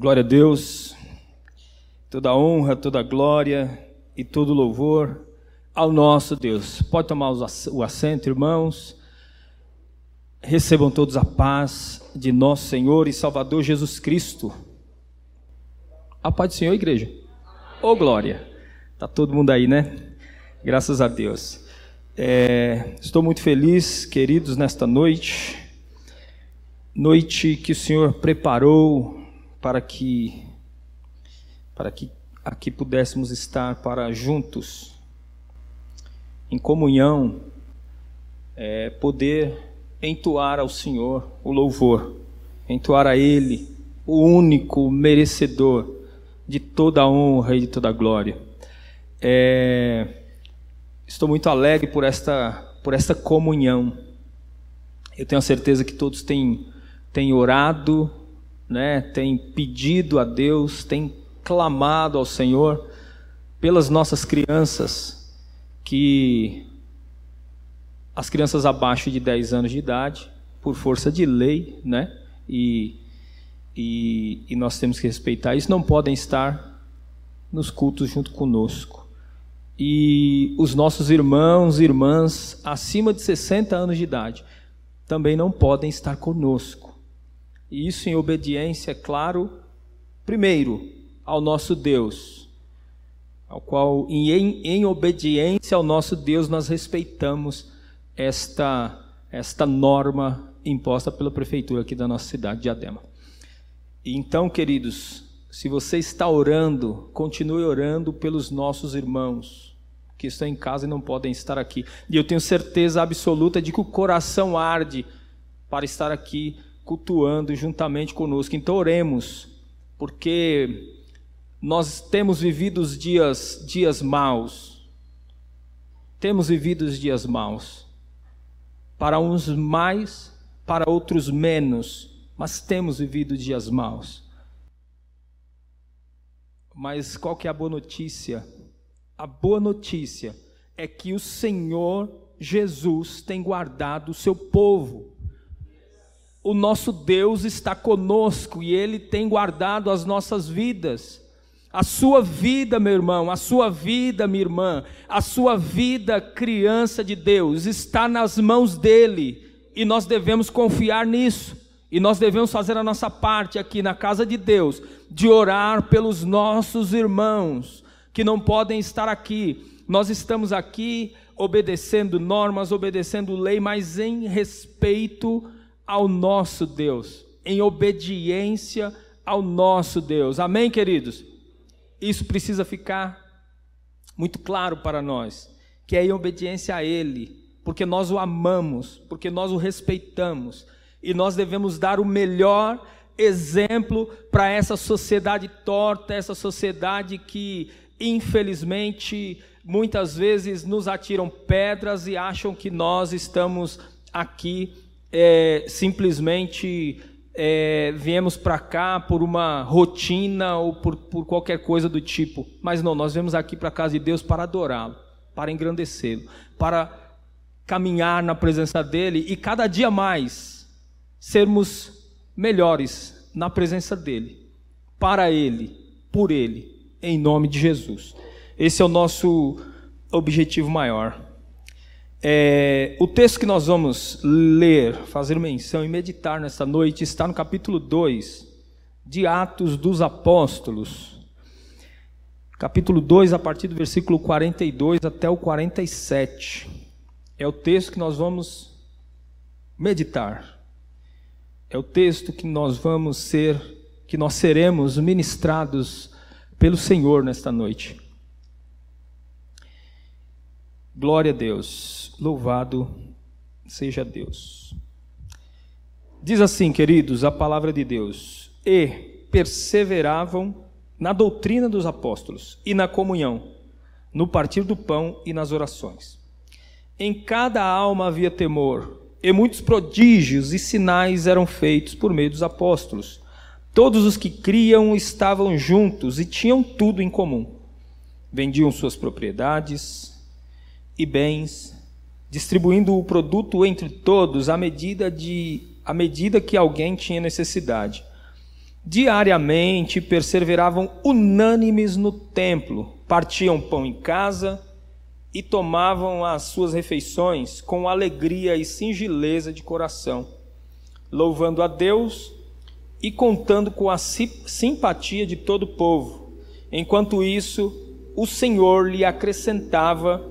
Glória a Deus, toda honra, toda glória e todo louvor ao nosso Deus. Pode tomar o assento, irmãos. Recebam todos a paz de nosso Senhor e Salvador Jesus Cristo. A paz do Senhor, igreja. Ô oh, glória. Tá todo mundo aí, né? Graças a Deus. É, estou muito feliz, queridos, nesta noite. Noite que o Senhor preparou para que para que aqui pudéssemos estar para juntos em comunhão é, poder entoar ao Senhor o louvor, entoar a Ele o único merecedor de toda a honra e de toda a glória. É, estou muito alegre por esta por esta comunhão. Eu tenho a certeza que todos têm, têm orado né, tem pedido a Deus, tem clamado ao Senhor pelas nossas crianças, que as crianças abaixo de 10 anos de idade, por força de lei, né, e, e, e nós temos que respeitar isso, não podem estar nos cultos junto conosco. E os nossos irmãos e irmãs acima de 60 anos de idade também não podem estar conosco. E isso em obediência, é claro, primeiro ao nosso Deus, ao qual, em, em obediência ao nosso Deus, nós respeitamos esta, esta norma imposta pela prefeitura aqui da nossa cidade de Adema. Então, queridos, se você está orando, continue orando pelos nossos irmãos que estão em casa e não podem estar aqui. E eu tenho certeza absoluta de que o coração arde para estar aqui cultuando juntamente conosco. Então oremos, porque nós temos vivido os dias, dias maus. Temos vivido os dias maus. Para uns mais, para outros menos, mas temos vivido dias maus. Mas qual que é a boa notícia? A boa notícia é que o Senhor Jesus tem guardado o seu povo o nosso Deus está conosco e Ele tem guardado as nossas vidas. A sua vida, meu irmão, a sua vida, minha irmã, a sua vida, criança de Deus, está nas mãos dEle e nós devemos confiar nisso. E nós devemos fazer a nossa parte aqui na casa de Deus, de orar pelos nossos irmãos que não podem estar aqui. Nós estamos aqui obedecendo normas, obedecendo lei, mas em respeito ao nosso Deus, em obediência ao nosso Deus. Amém, queridos? Isso precisa ficar muito claro para nós, que é em obediência a Ele, porque nós o amamos, porque nós o respeitamos, e nós devemos dar o melhor exemplo para essa sociedade torta, essa sociedade que, infelizmente, muitas vezes nos atiram pedras e acham que nós estamos aqui é, simplesmente é, viemos para cá por uma rotina ou por, por qualquer coisa do tipo. Mas não, nós viemos aqui para a casa de Deus para adorá-lo, para engrandecê-lo, para caminhar na presença dEle e cada dia mais sermos melhores na presença dEle, para Ele, por Ele, em nome de Jesus. Esse é o nosso objetivo maior. É, o texto que nós vamos ler, fazer menção e meditar nesta noite está no capítulo 2 de Atos dos Apóstolos. Capítulo 2, a partir do versículo 42 até o 47. É o texto que nós vamos meditar. É o texto que nós vamos ser, que nós seremos ministrados pelo Senhor nesta noite. Glória a Deus, louvado seja Deus. Diz assim, queridos, a palavra de Deus: E perseveravam na doutrina dos apóstolos e na comunhão, no partir do pão e nas orações. Em cada alma havia temor, e muitos prodígios e sinais eram feitos por meio dos apóstolos. Todos os que criam estavam juntos e tinham tudo em comum. Vendiam suas propriedades, e bens, distribuindo o produto entre todos à medida, de, à medida que alguém tinha necessidade. diariamente perseveravam unânimes no templo, partiam pão em casa e tomavam as suas refeições com alegria e singeleza de coração, louvando a Deus e contando com a simpatia de todo o povo. Enquanto isso, o Senhor lhe acrescentava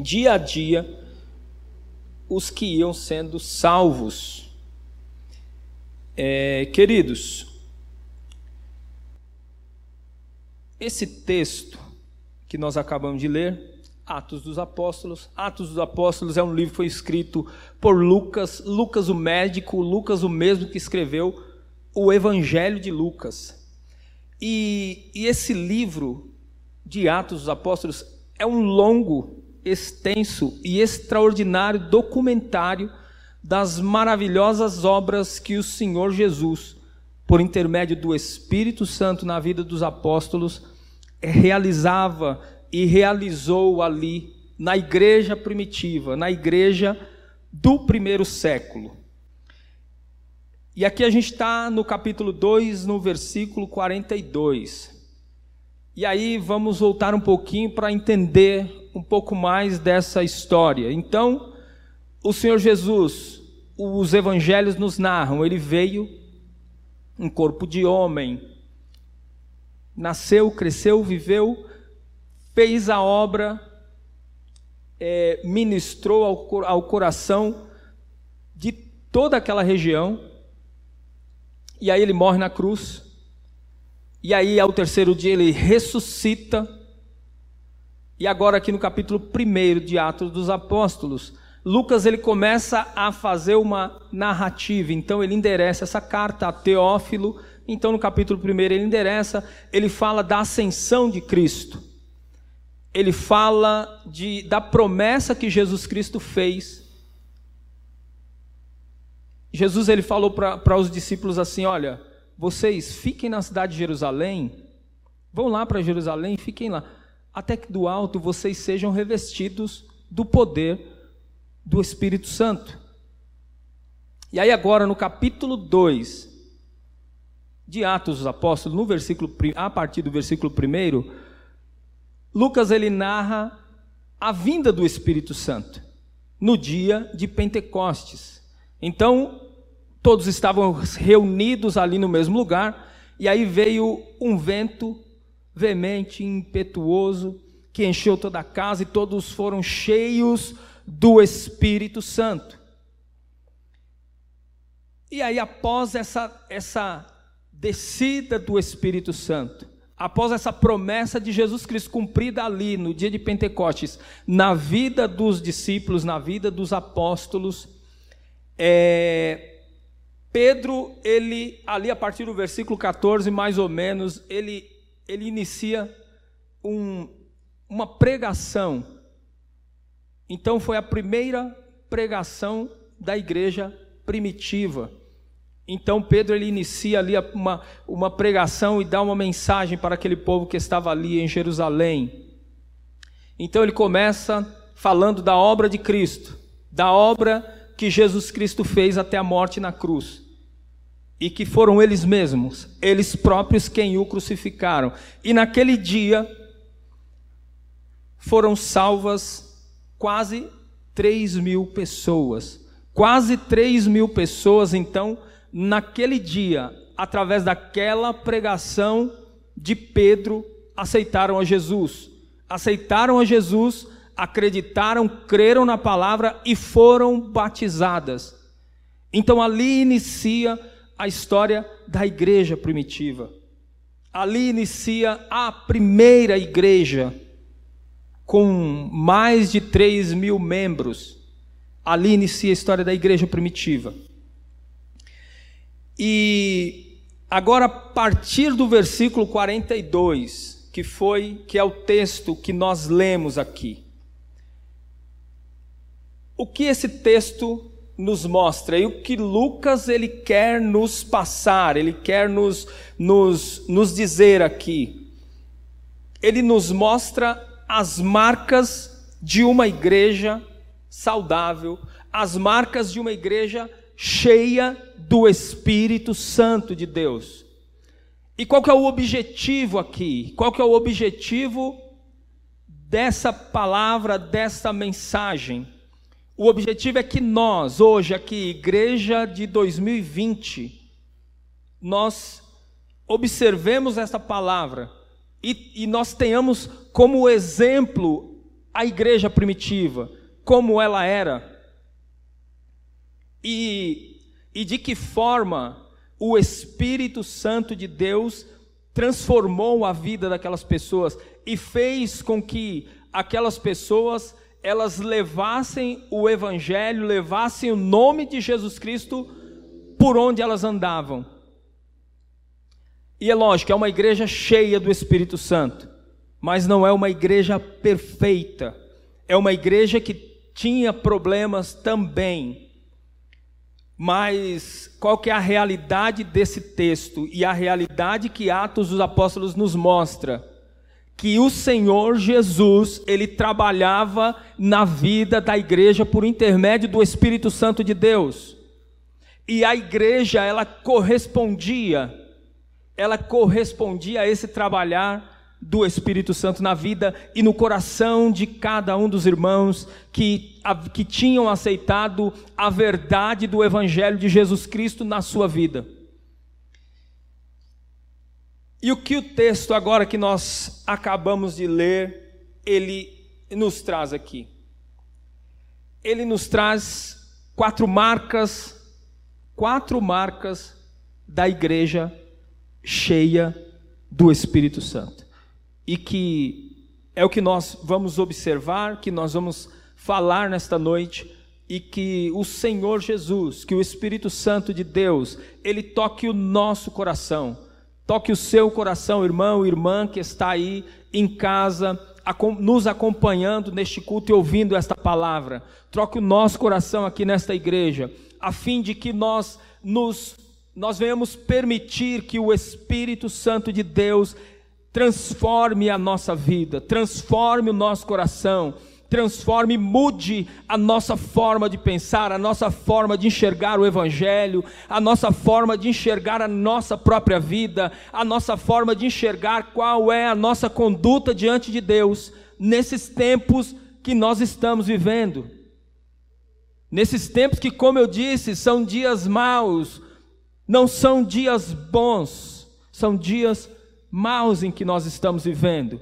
dia a dia os que iam sendo salvos. É, queridos, esse texto que nós acabamos de ler, Atos dos Apóstolos. Atos dos Apóstolos é um livro que foi escrito por Lucas, Lucas o médico, Lucas o mesmo que escreveu o Evangelho de Lucas. E, e esse livro de Atos dos Apóstolos é um longo, extenso e extraordinário documentário das maravilhosas obras que o Senhor Jesus, por intermédio do Espírito Santo na vida dos apóstolos, realizava e realizou ali na igreja primitiva, na igreja do primeiro século. E aqui a gente está no capítulo 2, no versículo 42. E aí vamos voltar um pouquinho para entender um pouco mais dessa história. Então, o Senhor Jesus, os evangelhos nos narram, ele veio em corpo de homem, nasceu, cresceu, viveu, fez a obra, é, ministrou ao, ao coração de toda aquela região, e aí ele morre na cruz, e aí ao terceiro dia ele ressuscita, e agora aqui no capítulo 1 de Atos dos Apóstolos, Lucas ele começa a fazer uma narrativa, então ele endereça essa carta a Teófilo, então no capítulo 1 ele endereça, ele fala da ascensão de Cristo. Ele fala de, da promessa que Jesus Cristo fez. Jesus ele falou para os discípulos assim: Olha, vocês fiquem na cidade de Jerusalém, vão lá para Jerusalém, fiquem lá, até que do alto vocês sejam revestidos do poder do Espírito Santo. E aí, agora, no capítulo 2 de Atos dos Apóstolos, no versículo, a partir do versículo 1, Lucas ele narra a vinda do Espírito Santo no dia de Pentecostes. Então, todos estavam reunidos ali no mesmo lugar, e aí veio um vento veemente, impetuoso, que encheu toda a casa e todos foram cheios do Espírito Santo. E aí, após essa, essa descida do Espírito Santo, após essa promessa de Jesus Cristo cumprida ali no dia de Pentecostes, na vida dos discípulos, na vida dos apóstolos, é, Pedro, ele, ali a partir do versículo 14, mais ou menos, ele, ele inicia um, uma pregação. Então, foi a primeira pregação da igreja primitiva. Então Pedro ele inicia ali uma, uma pregação e dá uma mensagem para aquele povo que estava ali em Jerusalém. Então ele começa falando da obra de Cristo, da obra que Jesus Cristo fez até a morte na cruz. E que foram eles mesmos, eles próprios quem o crucificaram. E naquele dia foram salvas quase 3 mil pessoas. Quase 3 mil pessoas, então, naquele dia, através daquela pregação de Pedro, aceitaram a Jesus. Aceitaram a Jesus, acreditaram, creram na palavra e foram batizadas. Então ali inicia a história da igreja primitiva. Ali inicia a primeira igreja, com mais de 3 mil membros. Ali inicia a história da igreja primitiva. E agora a partir do versículo 42, que foi que é o texto que nós lemos aqui. O que esse texto nos mostra e o que Lucas ele quer nos passar, ele quer nos, nos, nos dizer aqui. Ele nos mostra as marcas de uma igreja saudável, as marcas de uma igreja cheia do Espírito Santo de Deus. E qual que é o objetivo aqui? Qual que é o objetivo dessa palavra, dessa mensagem? O objetivo é que nós, hoje aqui, igreja de 2020, nós observemos essa palavra e, e nós tenhamos como exemplo a igreja primitiva, como ela era, e, e de que forma o Espírito Santo de Deus transformou a vida daquelas pessoas e fez com que aquelas pessoas elas levassem o evangelho, levassem o nome de Jesus Cristo por onde elas andavam. E é lógico, é uma igreja cheia do Espírito Santo, mas não é uma igreja perfeita. É uma igreja que tinha problemas também. Mas qual que é a realidade desse texto e a realidade que Atos dos Apóstolos nos mostra? Que o Senhor Jesus, ele trabalhava na vida da igreja por intermédio do Espírito Santo de Deus. E a igreja, ela correspondia, ela correspondia a esse trabalhar do Espírito Santo na vida e no coração de cada um dos irmãos que, que tinham aceitado a verdade do Evangelho de Jesus Cristo na sua vida. E o que o texto agora que nós acabamos de ler, ele nos traz aqui? Ele nos traz quatro marcas, quatro marcas da igreja cheia do Espírito Santo e que é o que nós vamos observar, que nós vamos falar nesta noite e que o Senhor Jesus, que o Espírito Santo de Deus, ele toque o nosso coração, toque o seu coração, irmão, irmã que está aí em casa, nos acompanhando neste culto e ouvindo esta palavra. Troque o nosso coração aqui nesta igreja, a fim de que nós nos nós venhamos permitir que o Espírito Santo de Deus transforme a nossa vida, transforme o nosso coração, transforme, mude a nossa forma de pensar, a nossa forma de enxergar o Evangelho, a nossa forma de enxergar a nossa própria vida, a nossa forma de enxergar qual é a nossa conduta diante de Deus nesses tempos que nós estamos vivendo. Nesses tempos que, como eu disse, são dias maus, não são dias bons, são dias maus em que nós estamos vivendo.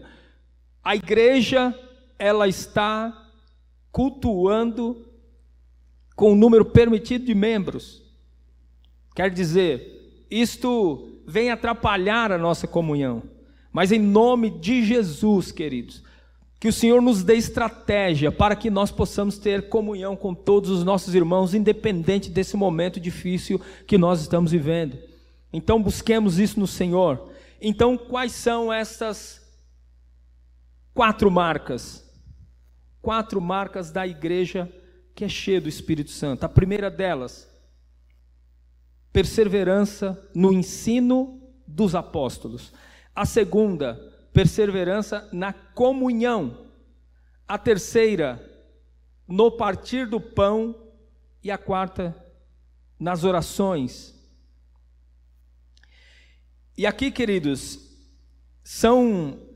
A igreja, ela está cultuando com o número permitido de membros. Quer dizer, isto vem atrapalhar a nossa comunhão. Mas em nome de Jesus, queridos, que o Senhor nos dê estratégia para que nós possamos ter comunhão com todos os nossos irmãos, independente desse momento difícil que nós estamos vivendo. Então busquemos isso no Senhor. Então, quais são essas quatro marcas? Quatro marcas da igreja que é cheia do Espírito Santo. A primeira delas, perseverança no ensino dos apóstolos. A segunda, perseverança na comunhão. A terceira, no partir do pão. E a quarta, nas orações. E aqui, queridos, são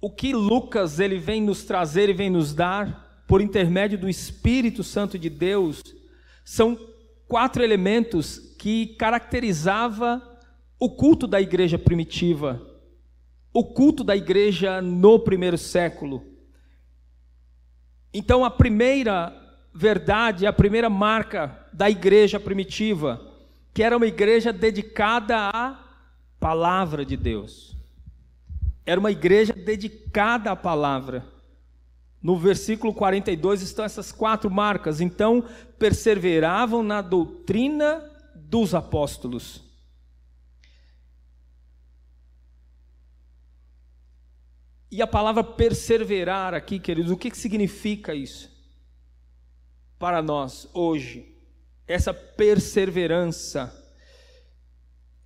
o que Lucas ele vem nos trazer e vem nos dar por intermédio do Espírito Santo de Deus, são quatro elementos que caracterizava o culto da igreja primitiva, o culto da igreja no primeiro século. Então, a primeira verdade, a primeira marca da igreja primitiva, que era uma igreja dedicada a palavra de Deus. Era uma igreja dedicada à palavra. No versículo 42 estão essas quatro marcas. Então, perseveravam na doutrina dos apóstolos. E a palavra perseverar aqui, queridos, o que significa isso? Para nós, hoje, essa perseverança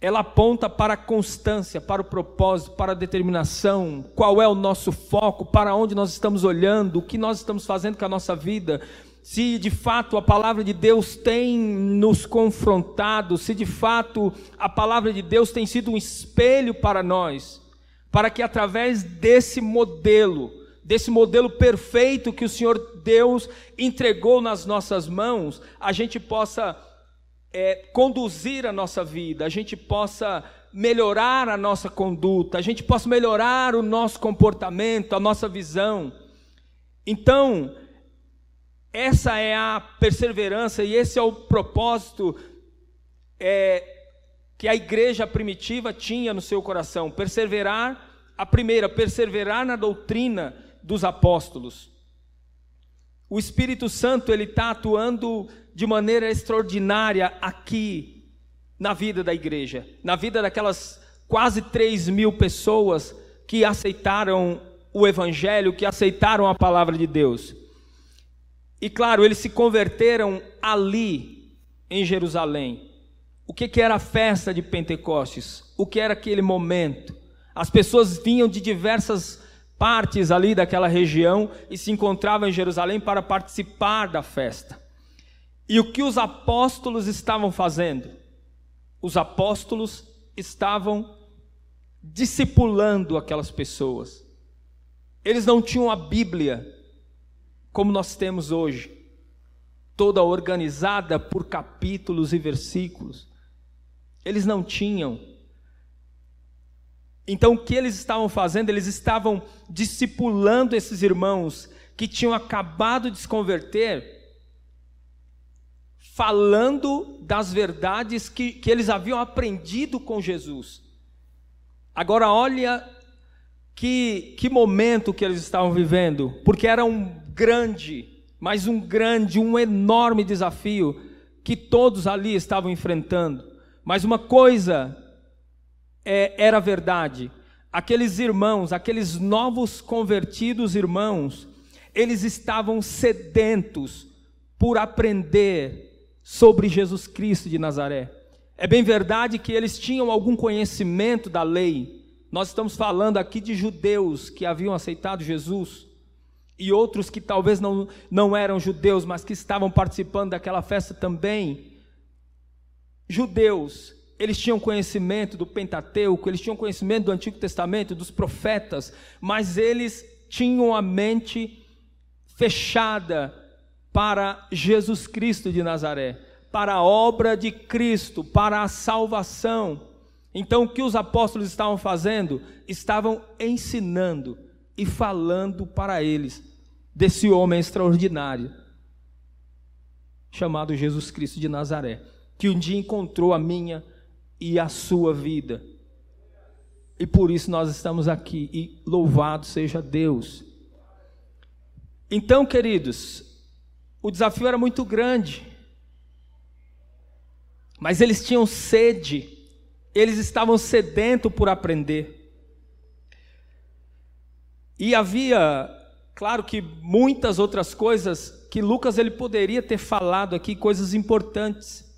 ela aponta para a constância, para o propósito, para a determinação, qual é o nosso foco, para onde nós estamos olhando, o que nós estamos fazendo com a nossa vida. se de fato a palavra de Deus tem nos confrontado, se de fato a palavra de Deus tem sido um espelho para nós, para que através desse modelo, desse modelo perfeito que o Senhor Deus entregou nas nossas mãos, a gente possa é, conduzir a nossa vida, a gente possa melhorar a nossa conduta, a gente possa melhorar o nosso comportamento, a nossa visão. Então, essa é a perseverança e esse é o propósito é, que a igreja primitiva tinha no seu coração: perseverar, a primeira, perseverar na doutrina dos apóstolos. O Espírito Santo ele está atuando de maneira extraordinária aqui na vida da igreja, na vida daquelas quase 3 mil pessoas que aceitaram o Evangelho, que aceitaram a palavra de Deus. E claro, eles se converteram ali em Jerusalém. O que, que era a festa de Pentecostes? O que era aquele momento? As pessoas vinham de diversas partes ali daquela região e se encontravam em Jerusalém para participar da festa. E o que os apóstolos estavam fazendo? os apóstolos estavam discipulando aquelas pessoas. Eles não tinham a Bíblia como nós temos hoje, toda organizada por capítulos e versículos. Eles não tinham. Então, o que eles estavam fazendo? Eles estavam discipulando esses irmãos que tinham acabado de se converter falando das verdades que, que eles haviam aprendido com Jesus. Agora, olha que, que momento que eles estavam vivendo, porque era um grande, mas um grande, um enorme desafio que todos ali estavam enfrentando. Mas uma coisa é, era verdade: aqueles irmãos, aqueles novos convertidos irmãos, eles estavam sedentos por aprender sobre Jesus Cristo de Nazaré. É bem verdade que eles tinham algum conhecimento da lei. Nós estamos falando aqui de judeus que haviam aceitado Jesus e outros que talvez não, não eram judeus, mas que estavam participando daquela festa também. Judeus, eles tinham conhecimento do Pentateuco, eles tinham conhecimento do Antigo Testamento, dos profetas, mas eles tinham a mente fechada para Jesus Cristo de Nazaré, para a obra de Cristo, para a salvação. Então, o que os apóstolos estavam fazendo? Estavam ensinando e falando para eles desse homem extraordinário, chamado Jesus Cristo de Nazaré, que um dia encontrou a minha e a sua vida. E por isso nós estamos aqui, e louvado seja Deus. Então, queridos, o desafio era muito grande. Mas eles tinham sede, eles estavam sedentos por aprender. E havia, claro que muitas outras coisas que Lucas ele poderia ter falado aqui, coisas importantes.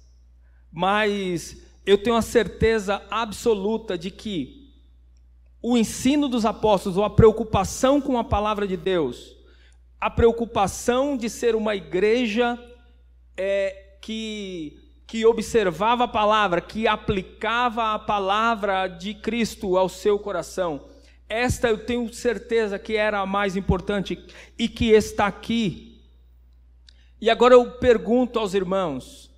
Mas eu tenho a certeza absoluta de que o ensino dos apóstolos, ou a preocupação com a palavra de Deus, a preocupação de ser uma igreja é, que, que observava a palavra, que aplicava a palavra de Cristo ao seu coração. Esta eu tenho certeza que era a mais importante e que está aqui. E agora eu pergunto aos irmãos: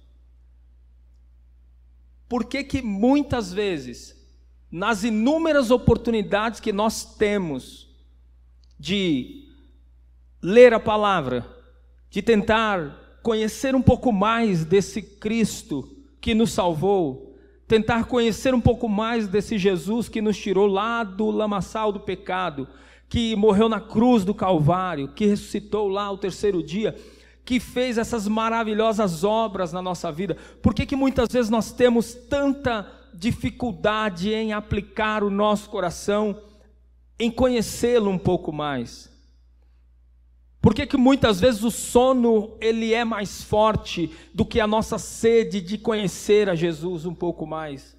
por que que muitas vezes, nas inúmeras oportunidades que nós temos de ler a palavra, de tentar conhecer um pouco mais desse Cristo que nos salvou, tentar conhecer um pouco mais desse Jesus que nos tirou lá do lamaçal do pecado, que morreu na cruz do Calvário, que ressuscitou lá o terceiro dia, que fez essas maravilhosas obras na nossa vida. Por que, que muitas vezes nós temos tanta dificuldade em aplicar o nosso coração, em conhecê-lo um pouco mais? Por que, que muitas vezes o sono ele é mais forte do que a nossa sede de conhecer a Jesus um pouco mais?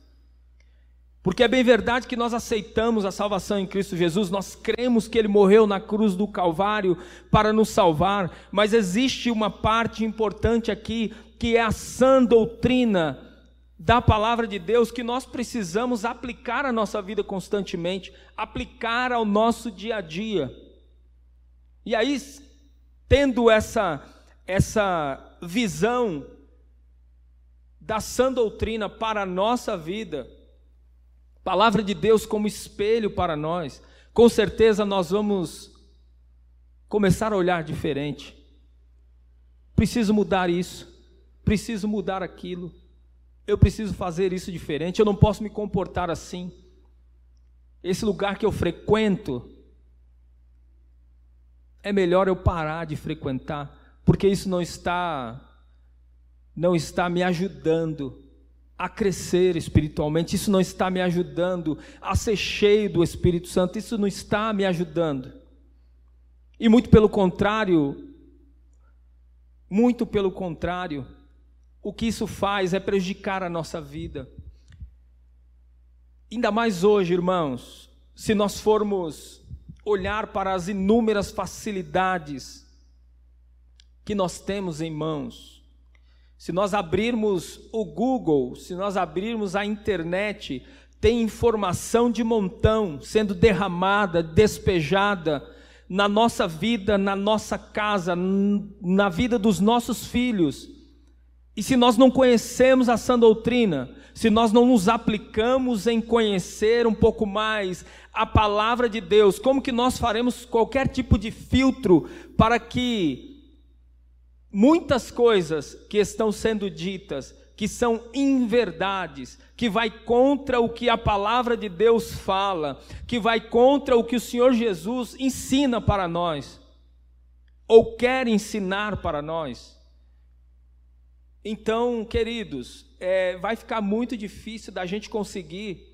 Porque é bem verdade que nós aceitamos a salvação em Cristo Jesus, nós cremos que Ele morreu na cruz do Calvário para nos salvar, mas existe uma parte importante aqui, que é a sã doutrina da palavra de Deus, que nós precisamos aplicar à nossa vida constantemente, aplicar ao nosso dia a dia. E aí, tendo essa, essa visão da sã doutrina para a nossa vida, palavra de Deus como espelho para nós, com certeza nós vamos começar a olhar diferente. Preciso mudar isso, preciso mudar aquilo, eu preciso fazer isso diferente, eu não posso me comportar assim. Esse lugar que eu frequento, é melhor eu parar de frequentar, porque isso não está não está me ajudando a crescer espiritualmente, isso não está me ajudando a ser cheio do Espírito Santo, isso não está me ajudando. E muito pelo contrário, muito pelo contrário, o que isso faz é prejudicar a nossa vida. Ainda mais hoje, irmãos, se nós formos olhar para as inúmeras facilidades que nós temos em mãos, se nós abrirmos o Google, se nós abrirmos a internet, tem informação de montão sendo derramada, despejada na nossa vida, na nossa casa, na vida dos nossos filhos. E se nós não conhecemos a sã doutrina, se nós não nos aplicamos em conhecer um pouco mais a palavra de Deus, como que nós faremos qualquer tipo de filtro para que muitas coisas que estão sendo ditas que são inverdades, que vai contra o que a palavra de Deus fala, que vai contra o que o Senhor Jesus ensina para nós, ou quer ensinar para nós. Então, queridos, é, vai ficar muito difícil da gente conseguir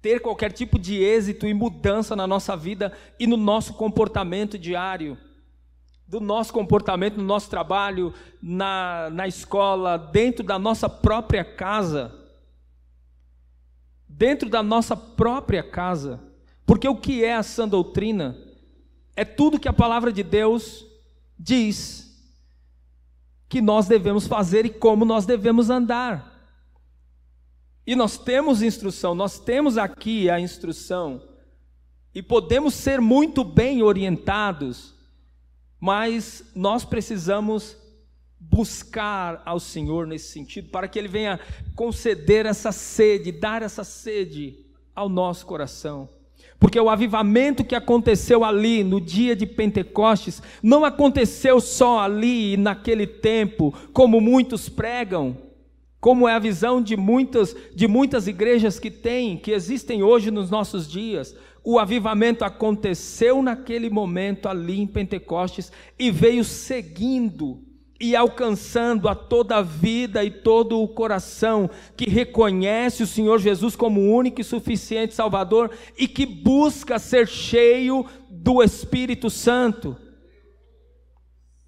ter qualquer tipo de êxito e mudança na nossa vida e no nosso comportamento diário do nosso comportamento no nosso trabalho, na, na escola, dentro da nossa própria casa. Dentro da nossa própria casa. Porque o que é a sã doutrina? É tudo que a palavra de Deus diz que nós devemos fazer e como nós devemos andar. E nós temos instrução, nós temos aqui a instrução, e podemos ser muito bem orientados mas nós precisamos buscar ao Senhor nesse sentido, para que Ele venha conceder essa sede, dar essa sede ao nosso coração. Porque o avivamento que aconteceu ali no dia de Pentecostes não aconteceu só ali naquele tempo, como muitos pregam, como é a visão de muitas de muitas igrejas que têm, que existem hoje nos nossos dias. O avivamento aconteceu naquele momento ali em Pentecostes e veio seguindo e alcançando a toda a vida e todo o coração que reconhece o Senhor Jesus como único e suficiente Salvador e que busca ser cheio do Espírito Santo.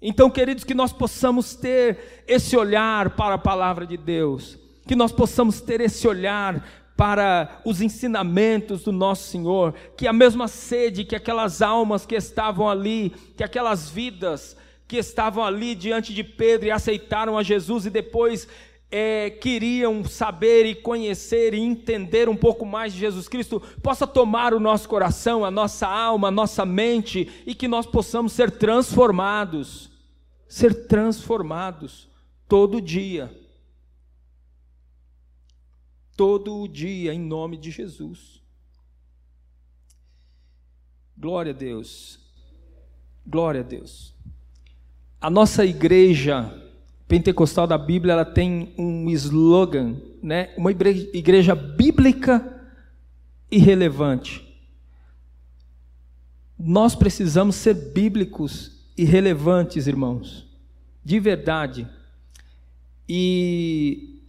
Então, queridos, que nós possamos ter esse olhar para a palavra de Deus, que nós possamos ter esse olhar para os ensinamentos do nosso Senhor, que a mesma sede que aquelas almas que estavam ali, que aquelas vidas que estavam ali diante de Pedro e aceitaram a Jesus e depois é, queriam saber e conhecer e entender um pouco mais de Jesus Cristo, possa tomar o nosso coração, a nossa alma, a nossa mente e que nós possamos ser transformados, ser transformados todo dia todo o dia, em nome de Jesus. Glória a Deus. Glória a Deus. A nossa igreja pentecostal da Bíblia, ela tem um slogan, né? Uma igreja, bíblica e relevante. Nós precisamos ser bíblicos e relevantes, irmãos, de verdade. E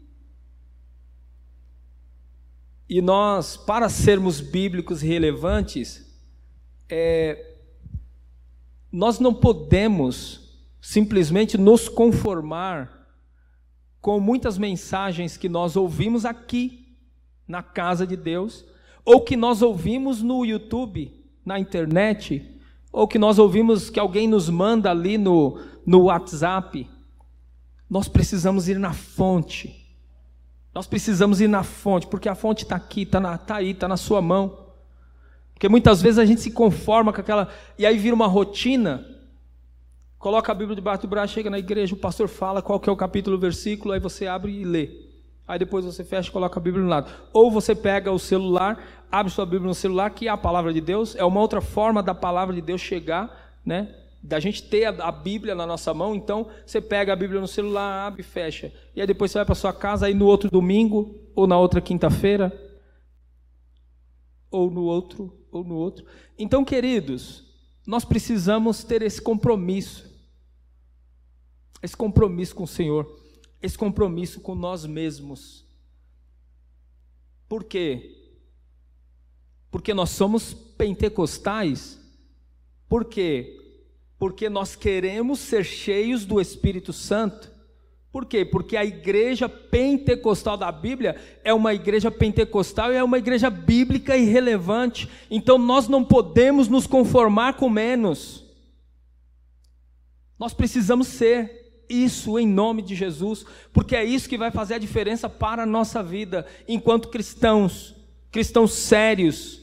E nós, para sermos bíblicos e relevantes, é, nós não podemos simplesmente nos conformar com muitas mensagens que nós ouvimos aqui na casa de Deus, ou que nós ouvimos no YouTube, na internet, ou que nós ouvimos que alguém nos manda ali no, no WhatsApp. Nós precisamos ir na fonte. Nós precisamos ir na fonte, porque a fonte está aqui, está tá aí, está na sua mão. Porque muitas vezes a gente se conforma com aquela. E aí vira uma rotina. Coloca a Bíblia debaixo do braço, chega na igreja, o pastor fala qual que é o capítulo, o versículo, aí você abre e lê. Aí depois você fecha e coloca a Bíblia no lado. Ou você pega o celular, abre sua Bíblia no celular, que é a palavra de Deus, é uma outra forma da palavra de Deus chegar, né? Da gente ter a, a Bíblia na nossa mão, então você pega a Bíblia no celular, abre e fecha. E aí depois você vai para sua casa, aí no outro domingo, ou na outra quinta-feira, ou no outro, ou no outro. Então, queridos, nós precisamos ter esse compromisso. Esse compromisso com o Senhor esse compromisso com nós mesmos. Por quê? Porque nós somos pentecostais? Por quê? Porque nós queremos ser cheios do Espírito Santo. Por quê? Porque a igreja pentecostal da Bíblia é uma igreja pentecostal e é uma igreja bíblica e relevante. Então nós não podemos nos conformar com menos. Nós precisamos ser isso em nome de Jesus, porque é isso que vai fazer a diferença para a nossa vida enquanto cristãos, cristãos sérios.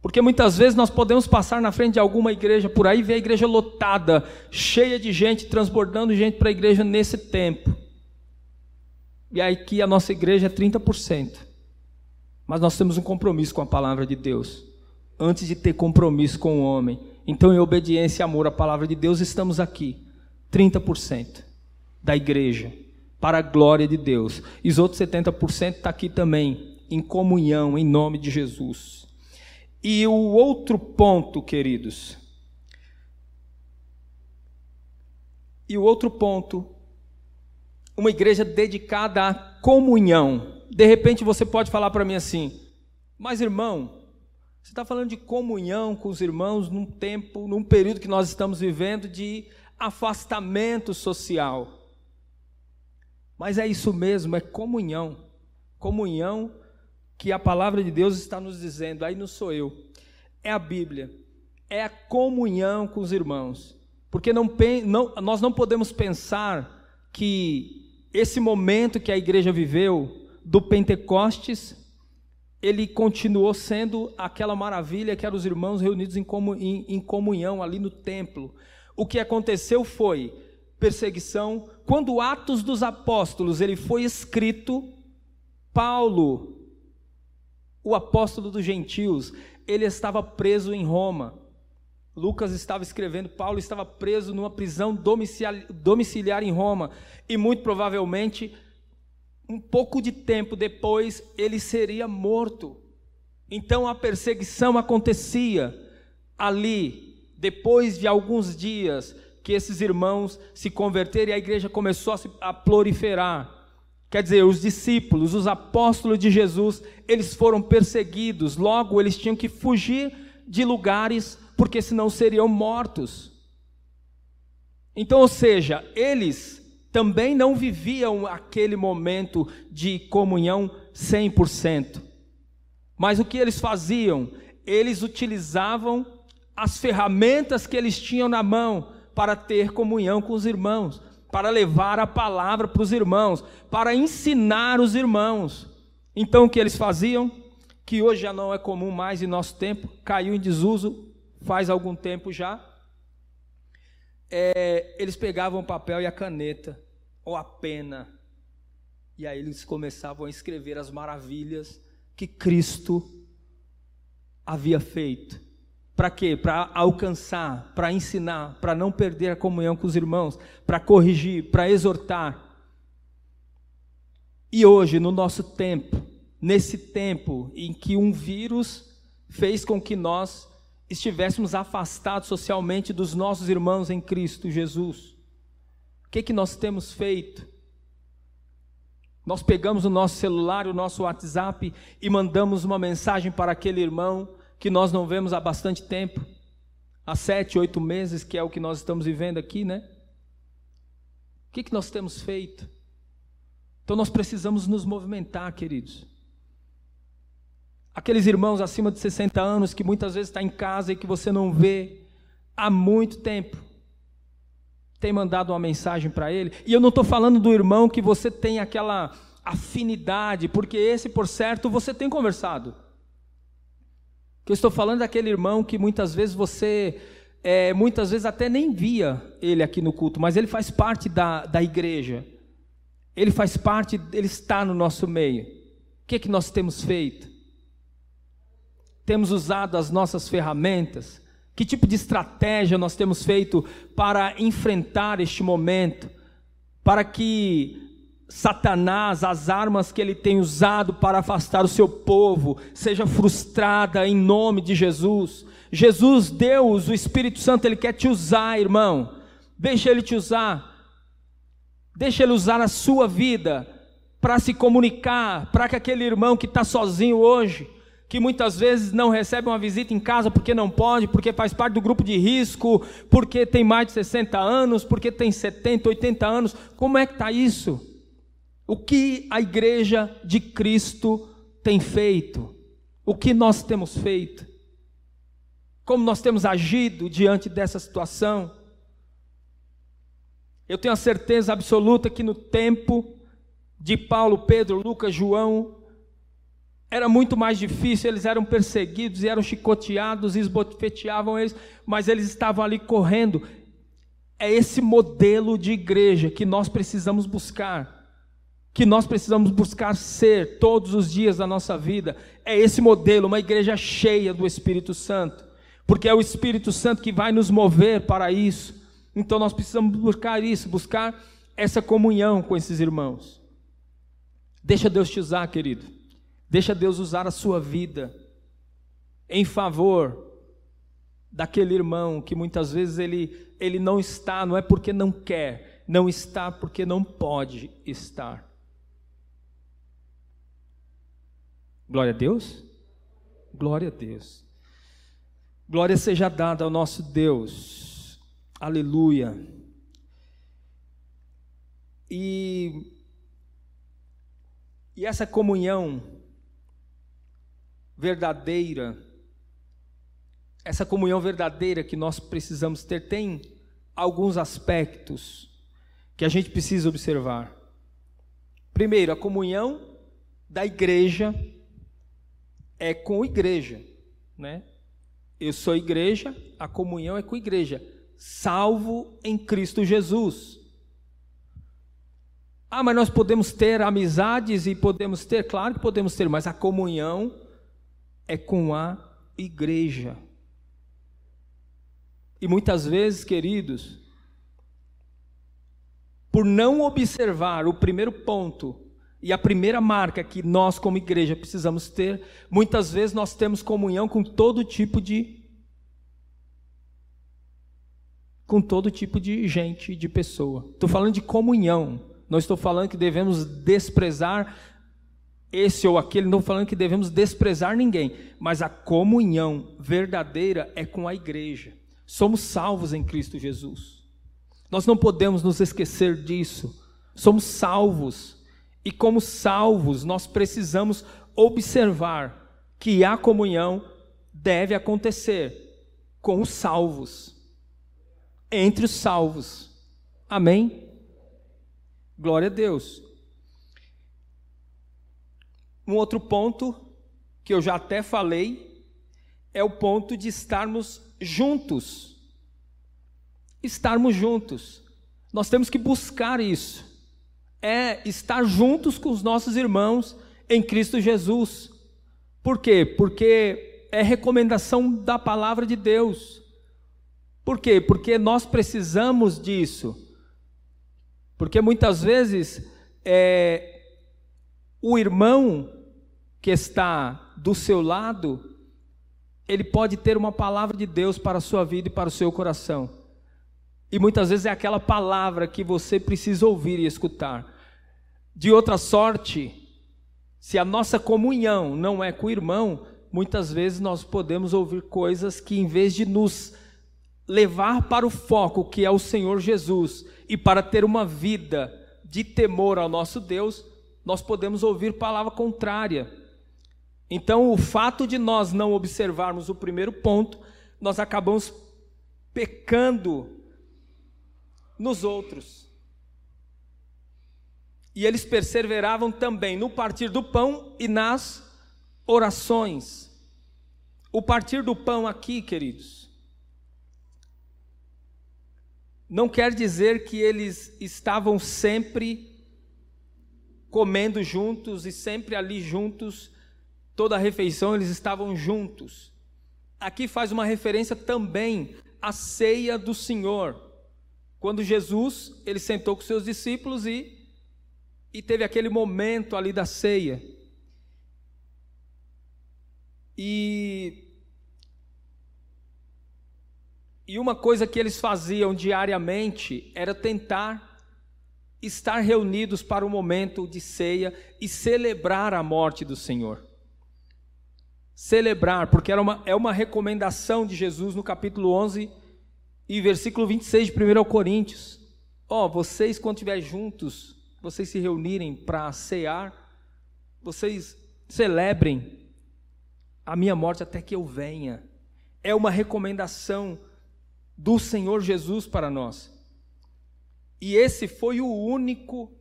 Porque muitas vezes nós podemos passar na frente de alguma igreja por aí, ver a igreja lotada, cheia de gente, transbordando gente para a igreja nesse tempo. E aqui a nossa igreja é 30%. Mas nós temos um compromisso com a palavra de Deus, antes de ter compromisso com o homem. Então, em obediência e amor à palavra de Deus, estamos aqui 30% da igreja para a glória de Deus. E os outros 70% está aqui também, em comunhão, em nome de Jesus. E o outro ponto, queridos. E o outro ponto, uma igreja dedicada à comunhão. De repente você pode falar para mim assim, mas irmão, você está falando de comunhão com os irmãos num tempo, num período que nós estamos vivendo de afastamento social. Mas é isso mesmo, é comunhão. Comunhão que a palavra de Deus está nos dizendo, aí não sou eu, é a Bíblia, é a comunhão com os irmãos. Porque não, não, nós não podemos pensar que esse momento que a igreja viveu, do Pentecostes, ele continuou sendo aquela maravilha que eram os irmãos reunidos em, em comunhão ali no templo o que aconteceu foi perseguição. Quando Atos dos Apóstolos ele foi escrito, Paulo, o apóstolo dos gentios, ele estava preso em Roma. Lucas estava escrevendo, Paulo estava preso numa prisão domiciliar, domiciliar em Roma, e muito provavelmente, um pouco de tempo depois, ele seria morto. Então a perseguição acontecia ali, depois de alguns dias que esses irmãos se converteram a igreja começou a, se, a proliferar. Quer dizer, os discípulos, os apóstolos de Jesus, eles foram perseguidos, logo eles tinham que fugir de lugares, porque senão seriam mortos. Então, ou seja, eles também não viviam aquele momento de comunhão 100%. Mas o que eles faziam? Eles utilizavam as ferramentas que eles tinham na mão para ter comunhão com os irmãos, para levar a palavra para os irmãos, para ensinar os irmãos. Então o que eles faziam, que hoje já não é comum mais em nosso tempo, caiu em desuso faz algum tempo já, é, eles pegavam o papel e a caneta, ou a pena, e aí eles começavam a escrever as maravilhas que Cristo havia feito. Para quê? Para alcançar, para ensinar, para não perder a comunhão com os irmãos, para corrigir, para exortar. E hoje, no nosso tempo, nesse tempo em que um vírus fez com que nós estivéssemos afastados socialmente dos nossos irmãos em Cristo Jesus, o que, que nós temos feito? Nós pegamos o nosso celular, o nosso WhatsApp e mandamos uma mensagem para aquele irmão que nós não vemos há bastante tempo há sete, oito meses, que é o que nós estamos vivendo aqui, né? O que, que nós temos feito? Então nós precisamos nos movimentar, queridos. Aqueles irmãos acima de 60 anos que muitas vezes está em casa e que você não vê há muito tempo. Tem mandado uma mensagem para ele. E eu não estou falando do irmão que você tem aquela afinidade, porque esse, por certo, você tem conversado. Que eu estou falando daquele irmão que muitas vezes você, é, muitas vezes até nem via ele aqui no culto, mas ele faz parte da, da igreja. Ele faz parte, ele está no nosso meio. O que, é que nós temos feito? temos usado as nossas ferramentas? Que tipo de estratégia nós temos feito para enfrentar este momento? Para que Satanás, as armas que ele tem usado para afastar o seu povo, seja frustrada em nome de Jesus. Jesus, Deus, o Espírito Santo, ele quer te usar, irmão. Deixa ele te usar. Deixa ele usar a sua vida para se comunicar, para que aquele irmão que está sozinho hoje, que muitas vezes não recebe uma visita em casa porque não pode, porque faz parte do grupo de risco, porque tem mais de 60 anos, porque tem 70, 80 anos. Como é que está isso? O que a igreja de Cristo tem feito? O que nós temos feito? Como nós temos agido diante dessa situação? Eu tenho a certeza absoluta que no tempo de Paulo, Pedro, Lucas, João, era muito mais difícil, eles eram perseguidos e eram chicoteados e esbofeteavam eles, mas eles estavam ali correndo. É esse modelo de igreja que nós precisamos buscar, que nós precisamos buscar ser todos os dias da nossa vida. É esse modelo, uma igreja cheia do Espírito Santo, porque é o Espírito Santo que vai nos mover para isso. Então nós precisamos buscar isso, buscar essa comunhão com esses irmãos. Deixa Deus te usar, querido. Deixa Deus usar a sua vida em favor daquele irmão que muitas vezes ele, ele não está, não é porque não quer, não está porque não pode estar. Glória a Deus? Glória a Deus. Glória seja dada ao nosso Deus. Aleluia. E, e essa comunhão verdadeira, essa comunhão verdadeira que nós precisamos ter, tem alguns aspectos que a gente precisa observar. Primeiro, a comunhão da igreja é com a igreja, né? Eu sou igreja, a comunhão é com a igreja, salvo em Cristo Jesus. Ah, mas nós podemos ter amizades e podemos ter, claro que podemos ter, mas a comunhão é com a igreja. E muitas vezes, queridos, por não observar o primeiro ponto e a primeira marca que nós, como igreja, precisamos ter, muitas vezes nós temos comunhão com todo tipo de. com todo tipo de gente, de pessoa. Estou falando de comunhão. Não estou falando que devemos desprezar esse ou aquele, não falando que devemos desprezar ninguém, mas a comunhão verdadeira é com a igreja. Somos salvos em Cristo Jesus. Nós não podemos nos esquecer disso. Somos salvos. E como salvos, nós precisamos observar que a comunhão deve acontecer com os salvos, entre os salvos. Amém? Glória a Deus. Um outro ponto, que eu já até falei, é o ponto de estarmos juntos. Estarmos juntos. Nós temos que buscar isso. É estar juntos com os nossos irmãos em Cristo Jesus. Por quê? Porque é recomendação da palavra de Deus. Por quê? Porque nós precisamos disso. Porque muitas vezes é, o irmão que está do seu lado, ele pode ter uma palavra de Deus para a sua vida e para o seu coração. E muitas vezes é aquela palavra que você precisa ouvir e escutar. De outra sorte, se a nossa comunhão não é com o irmão, muitas vezes nós podemos ouvir coisas que, em vez de nos levar para o foco que é o Senhor Jesus e para ter uma vida de temor ao nosso Deus, nós podemos ouvir palavra contrária. Então, o fato de nós não observarmos o primeiro ponto, nós acabamos pecando nos outros. E eles perseveravam também no partir do pão e nas orações. O partir do pão aqui, queridos, não quer dizer que eles estavam sempre comendo juntos e sempre ali juntos, toda a refeição eles estavam juntos. Aqui faz uma referência também à ceia do Senhor. Quando Jesus, ele sentou com seus discípulos e e teve aquele momento ali da ceia. E E uma coisa que eles faziam diariamente era tentar estar reunidos para o momento de ceia e celebrar a morte do Senhor. Celebrar, porque era uma, é uma recomendação de Jesus no capítulo 11 e versículo 26 de 1 Coríntios. Ó, oh, vocês quando estiverem juntos, vocês se reunirem para cear, vocês celebrem a minha morte até que eu venha. É uma recomendação do Senhor Jesus para nós. E esse foi o único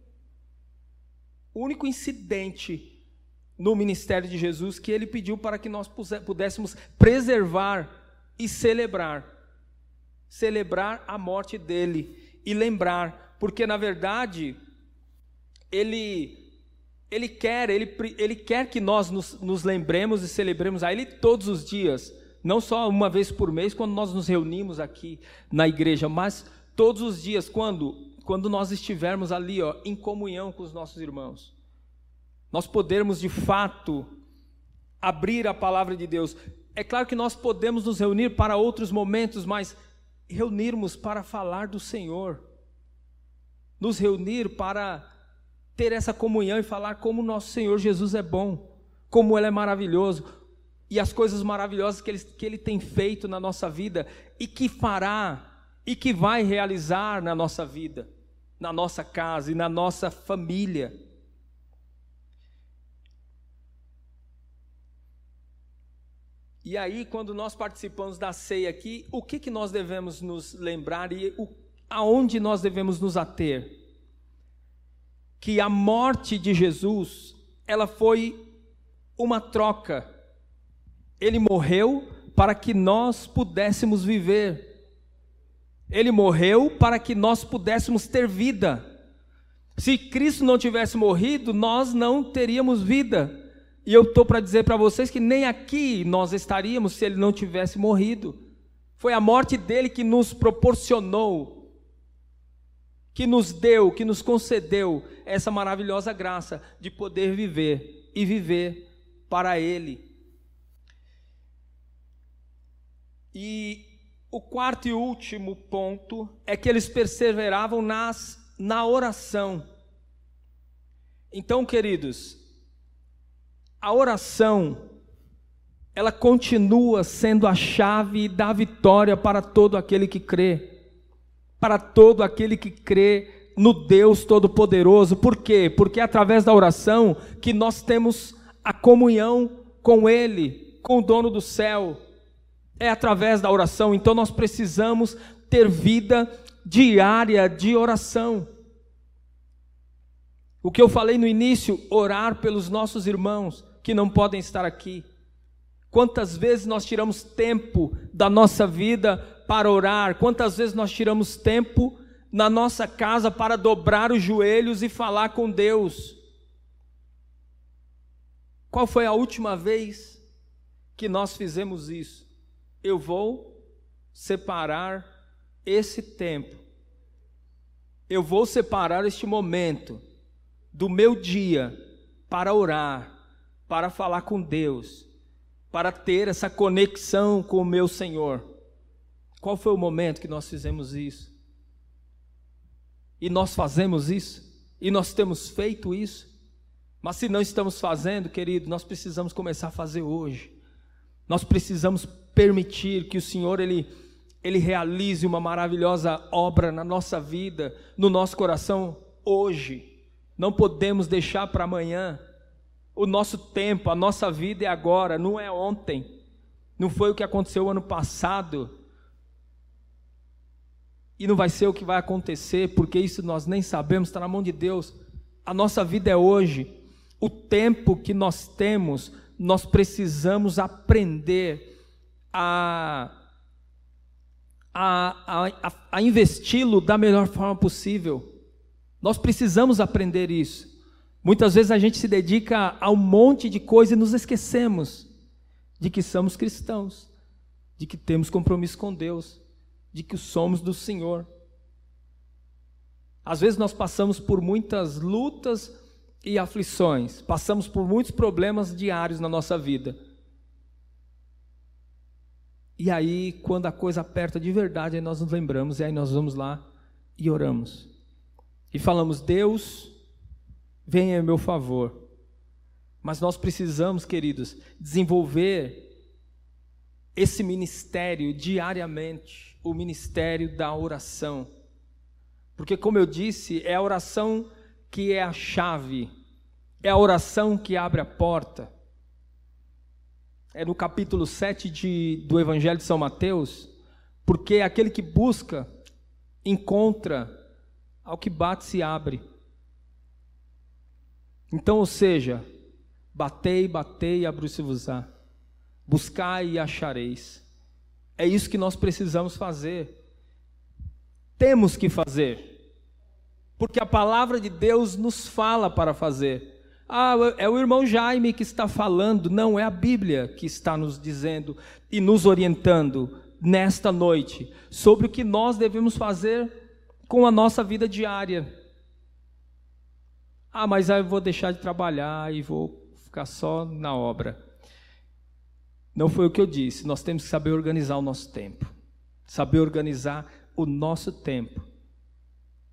único incidente no ministério de Jesus que ele pediu para que nós pudéssemos preservar e celebrar. Celebrar a morte dele e lembrar, porque na verdade ele ele quer, ele, ele quer que nós nos, nos lembremos e celebremos a ele todos os dias não só uma vez por mês, quando nós nos reunimos aqui na igreja, mas todos os dias, quando, quando nós estivermos ali, ó, em comunhão com os nossos irmãos. Nós podermos de fato abrir a palavra de Deus. É claro que nós podemos nos reunir para outros momentos, mas reunirmos para falar do Senhor. Nos reunir para ter essa comunhão e falar como nosso Senhor Jesus é bom, como Ele é maravilhoso, e as coisas maravilhosas que ele, que ele tem feito na nossa vida e que fará e que vai realizar na nossa vida, na nossa casa e na nossa família. E aí, quando nós participamos da ceia aqui, o que, que nós devemos nos lembrar e o, aonde nós devemos nos ater? Que a morte de Jesus, ela foi uma troca ele morreu para que nós pudéssemos viver. Ele morreu para que nós pudéssemos ter vida. Se Cristo não tivesse morrido, nós não teríamos vida. E eu estou para dizer para vocês que nem aqui nós estaríamos se ele não tivesse morrido. Foi a morte dele que nos proporcionou, que nos deu, que nos concedeu essa maravilhosa graça de poder viver e viver para ele. E o quarto e último ponto é que eles perseveravam nas, na oração. Então, queridos, a oração, ela continua sendo a chave da vitória para todo aquele que crê, para todo aquele que crê no Deus Todo-Poderoso. Por quê? Porque é através da oração que nós temos a comunhão com Ele, com o dono do céu é através da oração. Então nós precisamos ter vida diária de oração. O que eu falei no início, orar pelos nossos irmãos que não podem estar aqui. Quantas vezes nós tiramos tempo da nossa vida para orar? Quantas vezes nós tiramos tempo na nossa casa para dobrar os joelhos e falar com Deus? Qual foi a última vez que nós fizemos isso? eu vou separar esse tempo, eu vou separar este momento do meu dia para orar, para falar com Deus, para ter essa conexão com o meu Senhor. Qual foi o momento que nós fizemos isso? E nós fazemos isso? E nós temos feito isso? Mas se não estamos fazendo, querido, nós precisamos começar a fazer hoje. Nós precisamos permitir que o Senhor ele, ele realize uma maravilhosa obra na nossa vida, no nosso coração hoje. Não podemos deixar para amanhã. O nosso tempo, a nossa vida é agora, não é ontem. Não foi o que aconteceu ano passado. E não vai ser o que vai acontecer, porque isso nós nem sabemos, está na mão de Deus. A nossa vida é hoje. O tempo que nós temos, nós precisamos aprender a, a, a, a investi-lo da melhor forma possível. Nós precisamos aprender isso. Muitas vezes a gente se dedica a um monte de coisa e nos esquecemos de que somos cristãos, de que temos compromisso com Deus, de que somos do Senhor. Às vezes nós passamos por muitas lutas e aflições, passamos por muitos problemas diários na nossa vida. E aí, quando a coisa aperta de verdade, aí nós nos lembramos e aí nós vamos lá e oramos. E falamos: Deus, venha em meu favor. Mas nós precisamos, queridos, desenvolver esse ministério diariamente, o ministério da oração. Porque, como eu disse, é a oração que é a chave, é a oração que abre a porta. É no capítulo 7 de, do Evangelho de São Mateus, porque aquele que busca, encontra, ao que bate se abre. Então, ou seja, batei, batei e abriu-se-vos-á. Buscai e achareis. É isso que nós precisamos fazer. Temos que fazer. Porque a palavra de Deus nos fala para fazer. Ah, é o irmão Jaime que está falando, não é a Bíblia que está nos dizendo e nos orientando nesta noite sobre o que nós devemos fazer com a nossa vida diária. Ah, mas aí eu vou deixar de trabalhar e vou ficar só na obra. Não foi o que eu disse, nós temos que saber organizar o nosso tempo, saber organizar o nosso tempo.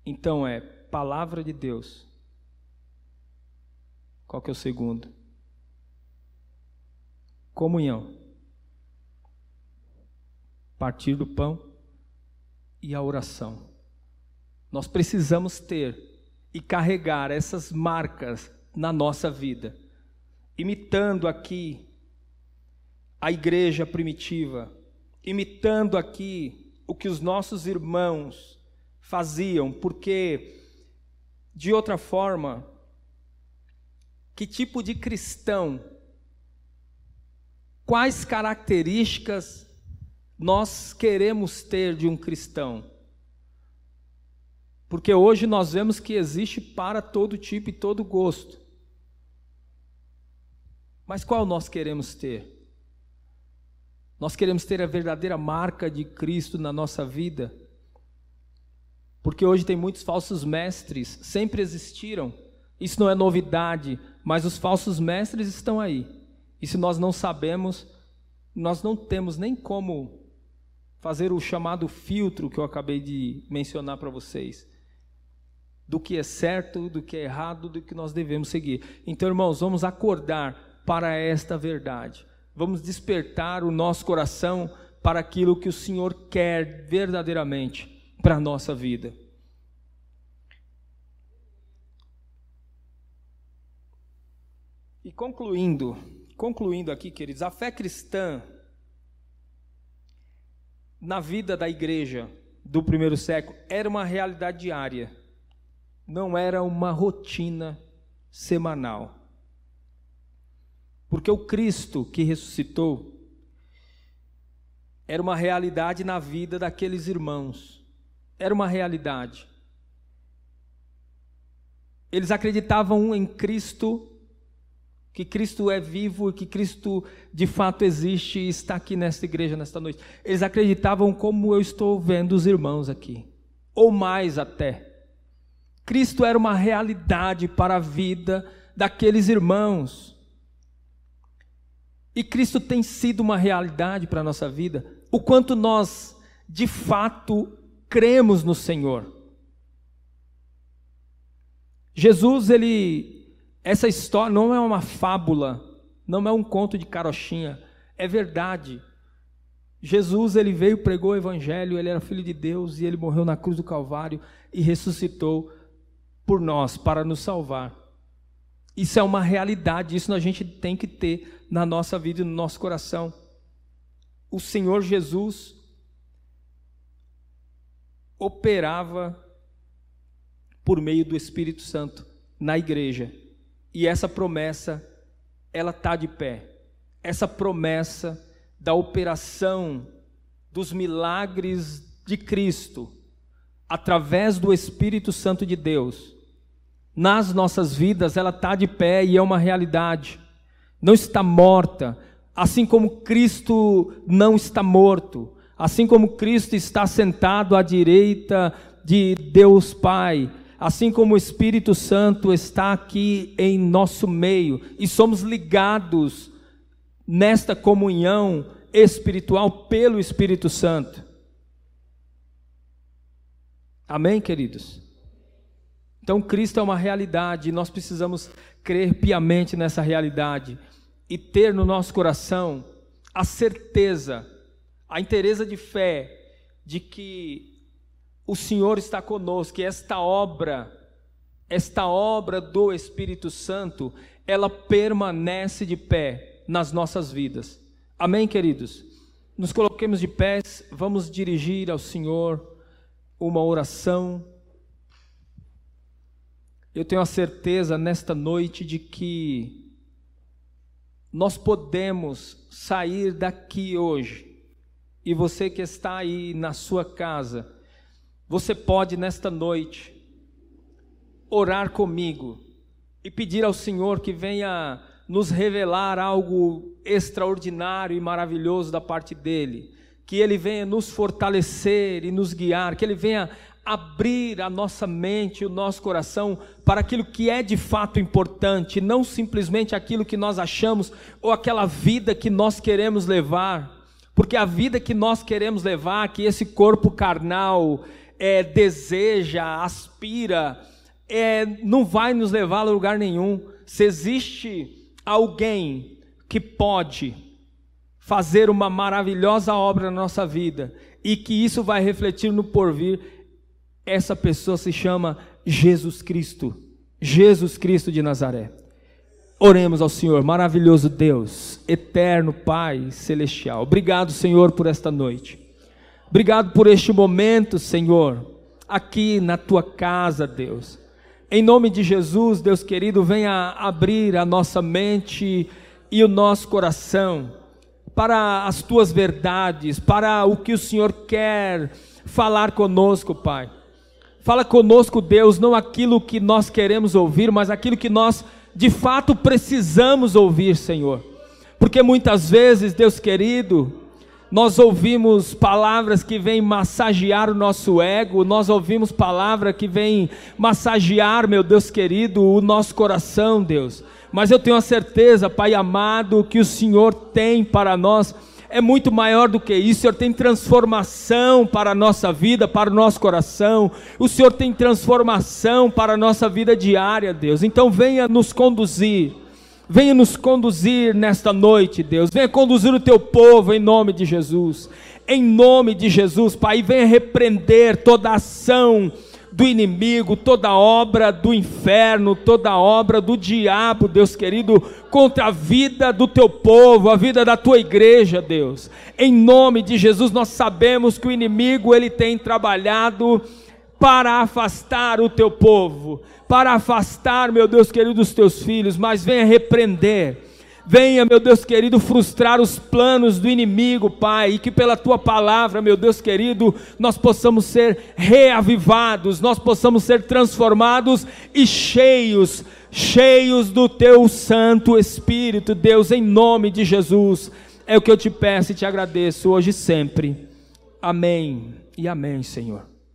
Então é palavra de Deus. Qual que é o segundo? Comunhão. Partir do pão e a oração. Nós precisamos ter e carregar essas marcas na nossa vida, imitando aqui a igreja primitiva, imitando aqui o que os nossos irmãos faziam, porque de outra forma, que tipo de cristão, quais características nós queremos ter de um cristão? Porque hoje nós vemos que existe para todo tipo e todo gosto. Mas qual nós queremos ter? Nós queremos ter a verdadeira marca de Cristo na nossa vida? Porque hoje tem muitos falsos mestres, sempre existiram. Isso não é novidade, mas os falsos mestres estão aí. E se nós não sabemos, nós não temos nem como fazer o chamado filtro que eu acabei de mencionar para vocês. Do que é certo, do que é errado, do que nós devemos seguir. Então, irmãos, vamos acordar para esta verdade. Vamos despertar o nosso coração para aquilo que o Senhor quer verdadeiramente para a nossa vida. E concluindo, concluindo aqui, queridos, a fé cristã na vida da igreja do primeiro século era uma realidade diária, não era uma rotina semanal. Porque o Cristo que ressuscitou era uma realidade na vida daqueles irmãos era uma realidade. Eles acreditavam em Cristo, que Cristo é vivo e que Cristo de fato existe e está aqui nesta igreja nesta noite. Eles acreditavam como eu estou vendo os irmãos aqui, ou mais até. Cristo era uma realidade para a vida daqueles irmãos. E Cristo tem sido uma realidade para a nossa vida. O quanto nós, de fato, cremos no Senhor. Jesus, ele, essa história não é uma fábula, não é um conto de carochinha, é verdade. Jesus, ele veio, pregou o evangelho, ele era filho de Deus e ele morreu na cruz do Calvário e ressuscitou por nós para nos salvar. Isso é uma realidade, isso a gente tem que ter na nossa vida e no nosso coração. O Senhor Jesus operava por meio do Espírito Santo na igreja. E essa promessa, ela está de pé. Essa promessa da operação dos milagres de Cristo, através do Espírito Santo de Deus, nas nossas vidas, ela está de pé e é uma realidade. Não está morta, assim como Cristo não está morto, assim como Cristo está sentado à direita de Deus Pai, assim como o Espírito Santo está aqui em nosso meio e somos ligados nesta comunhão espiritual pelo Espírito Santo. Amém, queridos? Então, Cristo é uma realidade e nós precisamos crer piamente nessa realidade e ter no nosso coração a certeza, a inteireza de fé de que o Senhor está conosco, que esta obra, esta obra do Espírito Santo, ela permanece de pé nas nossas vidas. Amém, queridos? Nos coloquemos de pés, vamos dirigir ao Senhor uma oração eu tenho a certeza nesta noite de que nós podemos sair daqui hoje. E você que está aí na sua casa, você pode nesta noite orar comigo e pedir ao Senhor que venha nos revelar algo extraordinário e maravilhoso da parte dele, que ele venha nos fortalecer e nos guiar, que ele venha abrir a nossa mente o nosso coração para aquilo que é de fato importante, não simplesmente aquilo que nós achamos ou aquela vida que nós queremos levar, porque a vida que nós queremos levar, que esse corpo carnal é, deseja, aspira, é, não vai nos levar a lugar nenhum. Se existe alguém que pode fazer uma maravilhosa obra na nossa vida e que isso vai refletir no porvir, essa pessoa se chama Jesus Cristo. Jesus Cristo de Nazaré. Oremos ao Senhor, maravilhoso Deus, eterno Pai celestial. Obrigado, Senhor, por esta noite. Obrigado por este momento, Senhor, aqui na tua casa, Deus. Em nome de Jesus, Deus querido, venha abrir a nossa mente e o nosso coração para as tuas verdades, para o que o Senhor quer falar conosco, Pai. Fala conosco, Deus, não aquilo que nós queremos ouvir, mas aquilo que nós de fato precisamos ouvir, Senhor. Porque muitas vezes, Deus querido, nós ouvimos palavras que vêm massagear o nosso ego, nós ouvimos palavras que vêm massagear, meu Deus querido, o nosso coração, Deus. Mas eu tenho a certeza, Pai amado, que o Senhor tem para nós é muito maior do que isso. O Senhor tem transformação para a nossa vida, para o nosso coração. O Senhor tem transformação para a nossa vida diária, Deus. Então venha nos conduzir. Venha nos conduzir nesta noite, Deus. Venha conduzir o teu povo em nome de Jesus. Em nome de Jesus, Pai, venha repreender toda ação do inimigo, toda obra do inferno, toda obra do diabo, Deus querido, contra a vida do teu povo, a vida da tua igreja, Deus. Em nome de Jesus, nós sabemos que o inimigo ele tem trabalhado para afastar o teu povo, para afastar, meu Deus querido, os teus filhos, mas venha repreender Venha, meu Deus querido, frustrar os planos do inimigo, Pai, e que pela tua palavra, meu Deus querido, nós possamos ser reavivados, nós possamos ser transformados e cheios, cheios do teu Santo Espírito, Deus, em nome de Jesus. É o que eu te peço e te agradeço hoje e sempre. Amém e amém, Senhor.